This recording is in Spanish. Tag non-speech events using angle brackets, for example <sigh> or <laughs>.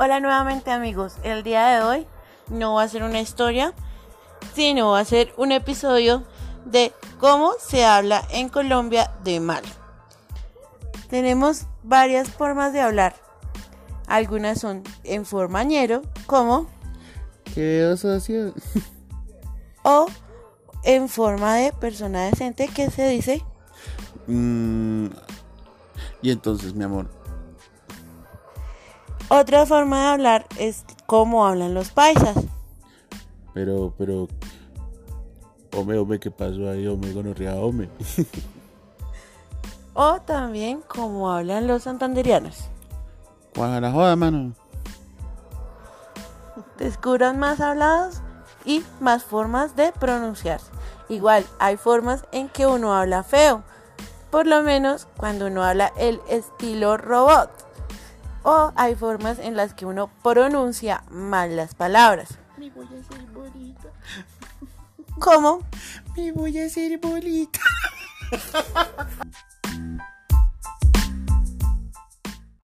Hola nuevamente amigos, el día de hoy no va a ser una historia, sino va a ser un episodio de cómo se habla en Colombia de mal. Tenemos varias formas de hablar. Algunas son en forma ñero, como ¿Qué asociación? o en forma de persona decente que se dice Mm, y entonces, mi amor, otra forma de hablar es como hablan los paisas. pero, pero, hombre, hombre, ¿qué pasó ahí? Hombre, gonorrea, hombre. <laughs> O también como hablan los santanderianos. Cuaja la joda, mano. descubran más hablados y más formas de pronunciar. Igual, hay formas en que uno habla feo, por lo menos cuando uno habla el estilo robot. O hay formas en las que uno pronuncia mal las palabras, Me voy a hacer como Me voy a hacer bonita. <laughs>